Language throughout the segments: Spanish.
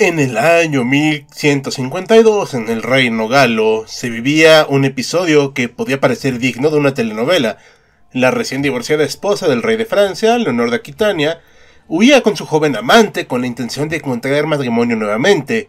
En el año 1152, en el reino galo, se vivía un episodio que podía parecer digno de una telenovela. La recién divorciada esposa del rey de Francia, Leonor de Aquitania, huía con su joven amante con la intención de contraer matrimonio nuevamente.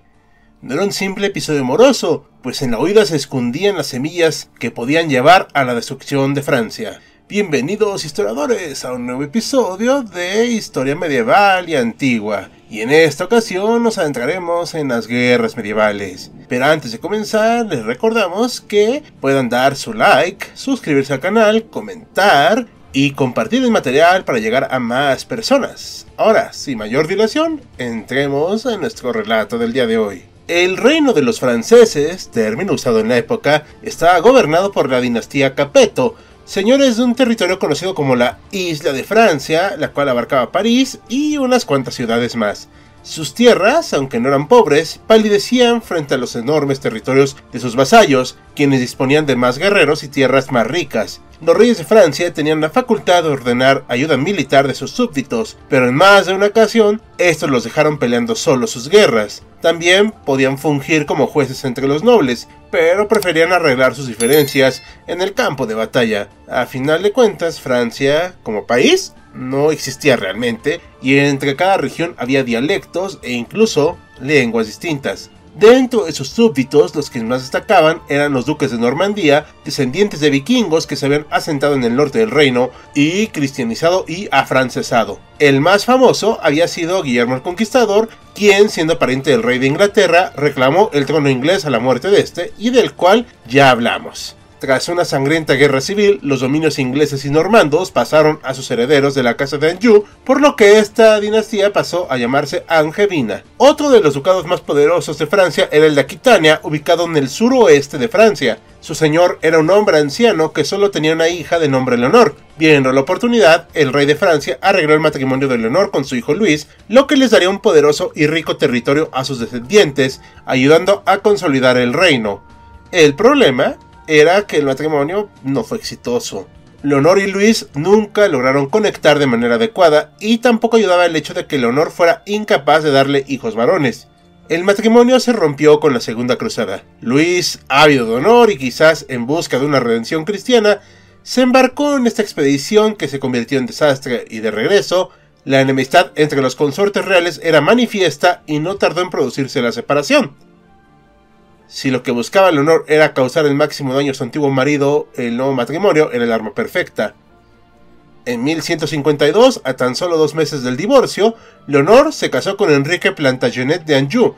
No era un simple episodio amoroso, pues en la huida se escondían las semillas que podían llevar a la destrucción de Francia. Bienvenidos historiadores a un nuevo episodio de Historia Medieval y Antigua, y en esta ocasión nos adentraremos en las guerras medievales. Pero antes de comenzar, les recordamos que puedan dar su like, suscribirse al canal, comentar y compartir el material para llegar a más personas. Ahora, sin mayor dilación, entremos en nuestro relato del día de hoy. El reino de los franceses, término usado en la época, estaba gobernado por la dinastía Capeto, señores de un territorio conocido como la Isla de Francia, la cual abarcaba París y unas cuantas ciudades más. Sus tierras, aunque no eran pobres, palidecían frente a los enormes territorios de sus vasallos, quienes disponían de más guerreros y tierras más ricas. Los reyes de Francia tenían la facultad de ordenar ayuda militar de sus súbditos, pero en más de una ocasión, estos los dejaron peleando solos sus guerras. También podían fungir como jueces entre los nobles, pero preferían arreglar sus diferencias en el campo de batalla. A final de cuentas, Francia, como país, no existía realmente, y entre cada región había dialectos e incluso lenguas distintas. Dentro de sus súbditos, los que más destacaban eran los duques de Normandía, descendientes de vikingos que se habían asentado en el norte del reino y cristianizado y afrancesado. El más famoso había sido Guillermo el Conquistador, quien, siendo pariente del rey de Inglaterra, reclamó el trono inglés a la muerte de este y del cual ya hablamos. Tras una sangrienta guerra civil, los dominios ingleses y normandos pasaron a sus herederos de la casa de Anjou, por lo que esta dinastía pasó a llamarse Angevina. Otro de los ducados más poderosos de Francia era el de Aquitania, ubicado en el suroeste de Francia. Su señor era un hombre anciano que solo tenía una hija de nombre Leonor. Viendo la oportunidad, el rey de Francia arregló el matrimonio de Leonor con su hijo Luis, lo que les daría un poderoso y rico territorio a sus descendientes, ayudando a consolidar el reino. El problema era que el matrimonio no fue exitoso. Leonor y Luis nunca lograron conectar de manera adecuada y tampoco ayudaba el hecho de que Leonor fuera incapaz de darle hijos varones. El matrimonio se rompió con la Segunda Cruzada. Luis, ávido de honor y quizás en busca de una redención cristiana, se embarcó en esta expedición que se convirtió en desastre y de regreso, la enemistad entre los consortes reales era manifiesta y no tardó en producirse la separación. Si lo que buscaba Leonor era causar el máximo daño a su antiguo marido, el nuevo matrimonio era el arma perfecta. En 1152, a tan solo dos meses del divorcio, Leonor se casó con Enrique Plantagenet de Anjou,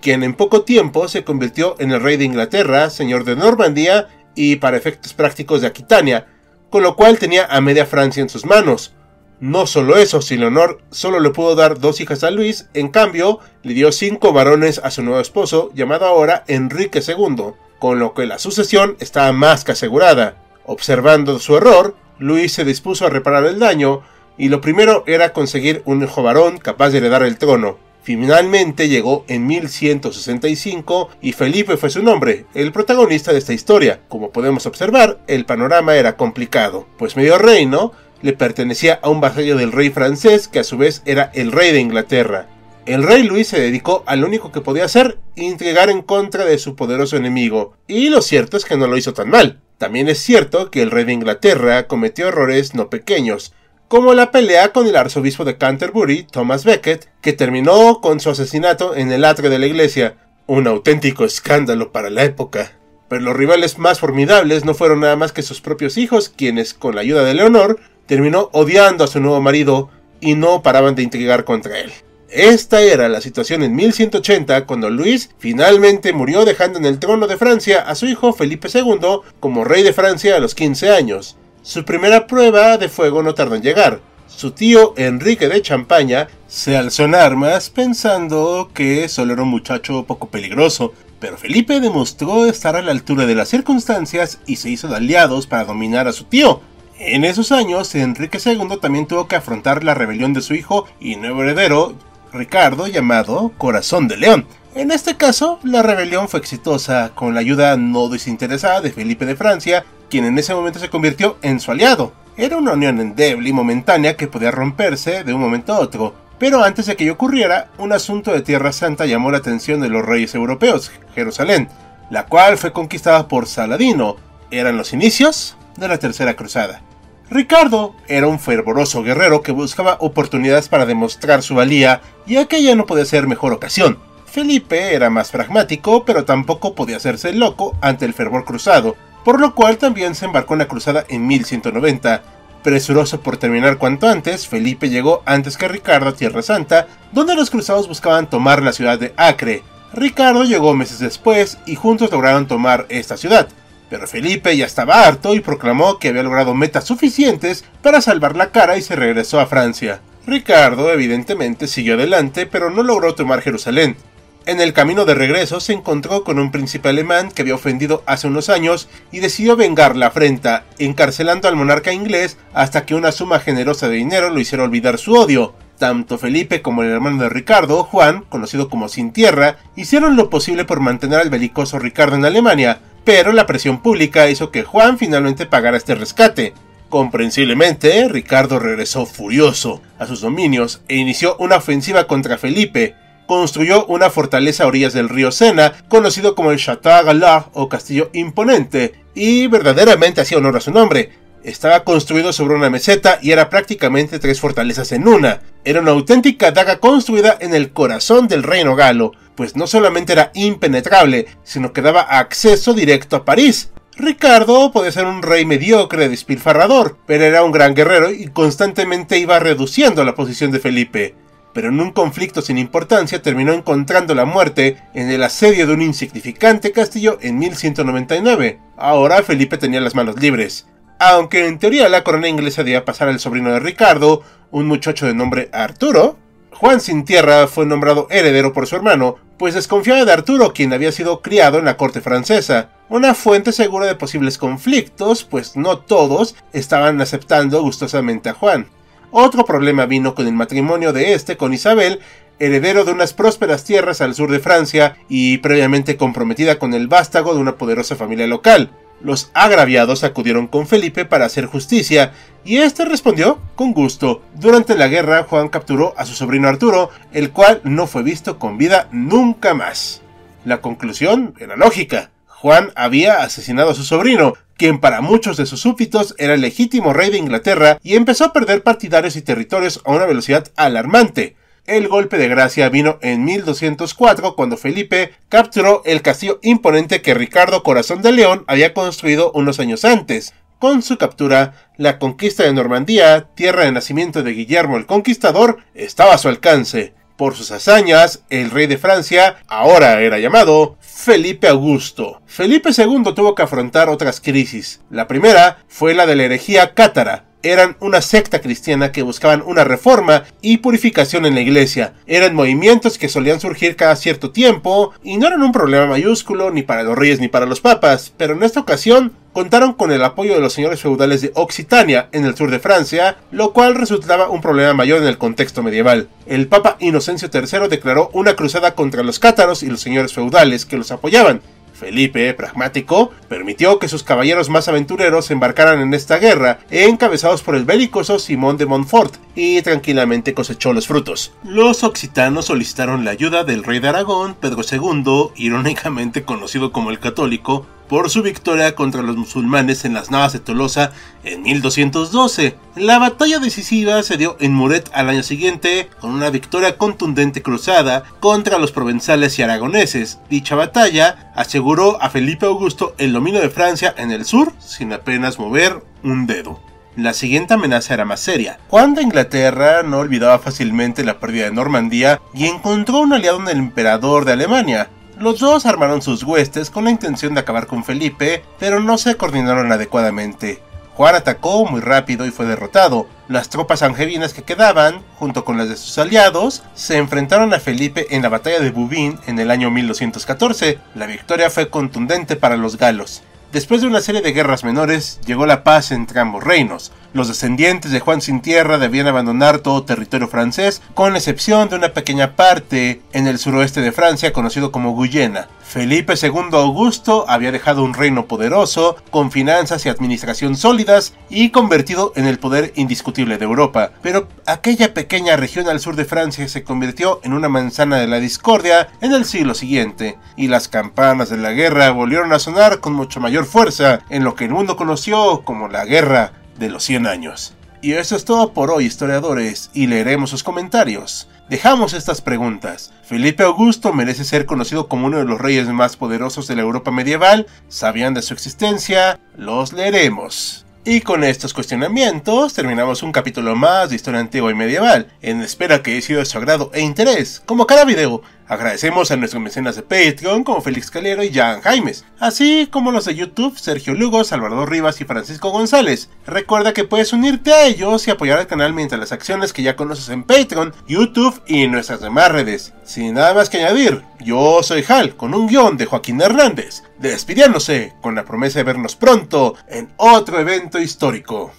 quien en poco tiempo se convirtió en el rey de Inglaterra, señor de Normandía y, para efectos prácticos, de Aquitania, con lo cual tenía a media Francia en sus manos. No solo eso, si Leonor solo le pudo dar dos hijas a Luis, en cambio, le dio cinco varones a su nuevo esposo, llamado ahora Enrique II, con lo que la sucesión estaba más que asegurada. Observando su error, Luis se dispuso a reparar el daño, y lo primero era conseguir un hijo varón capaz de heredar el trono. Finalmente llegó en 1165 y Felipe fue su nombre, el protagonista de esta historia. Como podemos observar, el panorama era complicado, pues medio reino le pertenecía a un vasallo del rey francés que a su vez era el rey de Inglaterra. El rey Luis se dedicó a lo único que podía hacer, intrigar en contra de su poderoso enemigo, y lo cierto es que no lo hizo tan mal. También es cierto que el rey de Inglaterra cometió errores no pequeños, como la pelea con el arzobispo de Canterbury, Thomas Becket, que terminó con su asesinato en el atrio de la iglesia, un auténtico escándalo para la época. Pero los rivales más formidables no fueron nada más que sus propios hijos, quienes, con la ayuda de Leonor, terminó odiando a su nuevo marido y no paraban de intrigar contra él. Esta era la situación en 1180 cuando Luis finalmente murió dejando en el trono de Francia a su hijo Felipe II como rey de Francia a los 15 años. Su primera prueba de fuego no tardó en llegar. Su tío Enrique de Champaña se alzó en armas pensando que solo era un muchacho poco peligroso, pero Felipe demostró estar a la altura de las circunstancias y se hizo de aliados para dominar a su tío. En esos años, Enrique II también tuvo que afrontar la rebelión de su hijo y nuevo heredero, Ricardo llamado Corazón de León. En este caso, la rebelión fue exitosa con la ayuda no desinteresada de Felipe de Francia, quien en ese momento se convirtió en su aliado. Era una unión endeble y momentánea que podía romperse de un momento a otro, pero antes de que ello ocurriera, un asunto de Tierra Santa llamó la atención de los reyes europeos, Jerusalén, la cual fue conquistada por Saladino. Eran los inicios de la Tercera Cruzada. Ricardo era un fervoroso guerrero que buscaba oportunidades para demostrar su valía y aquella no podía ser mejor ocasión. Felipe era más pragmático, pero tampoco podía hacerse loco ante el fervor cruzado, por lo cual también se embarcó en la cruzada en 1190. Presuroso por terminar cuanto antes, Felipe llegó antes que Ricardo a Tierra Santa, donde los cruzados buscaban tomar la ciudad de Acre. Ricardo llegó meses después y juntos lograron tomar esta ciudad. Pero Felipe ya estaba harto y proclamó que había logrado metas suficientes para salvar la cara y se regresó a Francia. Ricardo evidentemente siguió adelante, pero no logró tomar Jerusalén. En el camino de regreso se encontró con un príncipe alemán que había ofendido hace unos años y decidió vengar la afrenta, encarcelando al monarca inglés hasta que una suma generosa de dinero lo hiciera olvidar su odio. Tanto Felipe como el hermano de Ricardo, Juan, conocido como Sin Tierra, hicieron lo posible por mantener al belicoso Ricardo en Alemania, pero la presión pública hizo que Juan finalmente pagara este rescate. Comprensiblemente, Ricardo regresó furioso a sus dominios e inició una ofensiva contra Felipe. Construyó una fortaleza a orillas del río Sena, conocido como el Château Galard o Castillo Imponente, y verdaderamente hacía honor a su nombre. Estaba construido sobre una meseta y era prácticamente tres fortalezas en una. Era una auténtica daga construida en el corazón del reino galo, pues no solamente era impenetrable, sino que daba acceso directo a París. Ricardo podía ser un rey mediocre, despilfarrador, pero era un gran guerrero y constantemente iba reduciendo la posición de Felipe. Pero en un conflicto sin importancia terminó encontrando la muerte en el asedio de un insignificante castillo en 1199. Ahora Felipe tenía las manos libres. Aunque en teoría la corona inglesa debía pasar al sobrino de Ricardo, un muchacho de nombre Arturo, Juan Sin Tierra fue nombrado heredero por su hermano, pues desconfiaba de Arturo, quien había sido criado en la corte francesa, una fuente segura de posibles conflictos, pues no todos estaban aceptando gustosamente a Juan. Otro problema vino con el matrimonio de este con Isabel, heredero de unas prósperas tierras al sur de Francia y previamente comprometida con el vástago de una poderosa familia local. Los agraviados acudieron con Felipe para hacer justicia, y éste respondió con gusto. Durante la guerra, Juan capturó a su sobrino Arturo, el cual no fue visto con vida nunca más. La conclusión era lógica. Juan había asesinado a su sobrino, quien para muchos de sus súbditos era el legítimo rey de Inglaterra, y empezó a perder partidarios y territorios a una velocidad alarmante. El golpe de gracia vino en 1204 cuando Felipe capturó el castillo imponente que Ricardo Corazón de León había construido unos años antes. Con su captura, la conquista de Normandía, tierra de nacimiento de Guillermo el Conquistador, estaba a su alcance. Por sus hazañas, el rey de Francia ahora era llamado Felipe Augusto. Felipe II tuvo que afrontar otras crisis. La primera fue la de la herejía cátara, eran una secta cristiana que buscaban una reforma y purificación en la iglesia. Eran movimientos que solían surgir cada cierto tiempo y no eran un problema mayúsculo ni para los reyes ni para los papas, pero en esta ocasión contaron con el apoyo de los señores feudales de Occitania en el sur de Francia, lo cual resultaba un problema mayor en el contexto medieval. El Papa Inocencio III declaró una cruzada contra los cátaros y los señores feudales que los apoyaban, Felipe, pragmático, permitió que sus caballeros más aventureros embarcaran en esta guerra, encabezados por el belicoso Simón de Montfort, y tranquilamente cosechó los frutos. Los occitanos solicitaron la ayuda del rey de Aragón, Pedro II, irónicamente conocido como el católico, por su victoria contra los musulmanes en las Navas de Tolosa en 1212. La batalla decisiva se dio en Muret al año siguiente, con una victoria contundente cruzada contra los provenzales y aragoneses. Dicha batalla aseguró a Felipe Augusto el dominio de Francia en el sur sin apenas mover un dedo. la siguiente amenaza era más seria, cuando Inglaterra no olvidaba fácilmente la pérdida de Normandía y encontró un aliado en el emperador de Alemania. Los dos armaron sus huestes con la intención de acabar con Felipe, pero no se coordinaron adecuadamente. Juan atacó muy rápido y fue derrotado. Las tropas angevinas que quedaban, junto con las de sus aliados, se enfrentaron a Felipe en la batalla de Bouvines en el año 1214. La victoria fue contundente para los galos. Después de una serie de guerras menores, llegó la paz entre ambos reinos. Los descendientes de Juan sin tierra debían abandonar todo territorio francés, con excepción de una pequeña parte en el suroeste de Francia conocido como Guyena. Felipe II Augusto había dejado un reino poderoso, con finanzas y administración sólidas, y convertido en el poder indiscutible de Europa. Pero aquella pequeña región al sur de Francia se convirtió en una manzana de la discordia en el siglo siguiente, y las campanas de la guerra volvieron a sonar con mucho mayor fuerza en lo que el mundo conoció como la Guerra de los 100 años. Y eso es todo por hoy, historiadores, y leeremos sus comentarios. Dejamos estas preguntas. ¿Felipe Augusto merece ser conocido como uno de los reyes más poderosos de la Europa medieval? ¿Sabían de su existencia? Los leeremos. Y con estos cuestionamientos terminamos un capítulo más de historia antigua y medieval, en espera que haya sido de su agrado e interés, como cada video. Agradecemos a nuestros mecenas de Patreon como Félix Calero y Jan Jaimes, así como los de YouTube Sergio Lugo, Salvador Rivas y Francisco González. Recuerda que puedes unirte a ellos y apoyar al canal mediante las acciones que ya conoces en Patreon, YouTube y nuestras demás redes. Sin nada más que añadir, yo soy Hal con un guion de Joaquín Hernández, despidiéndose con la promesa de vernos pronto en otro evento histórico.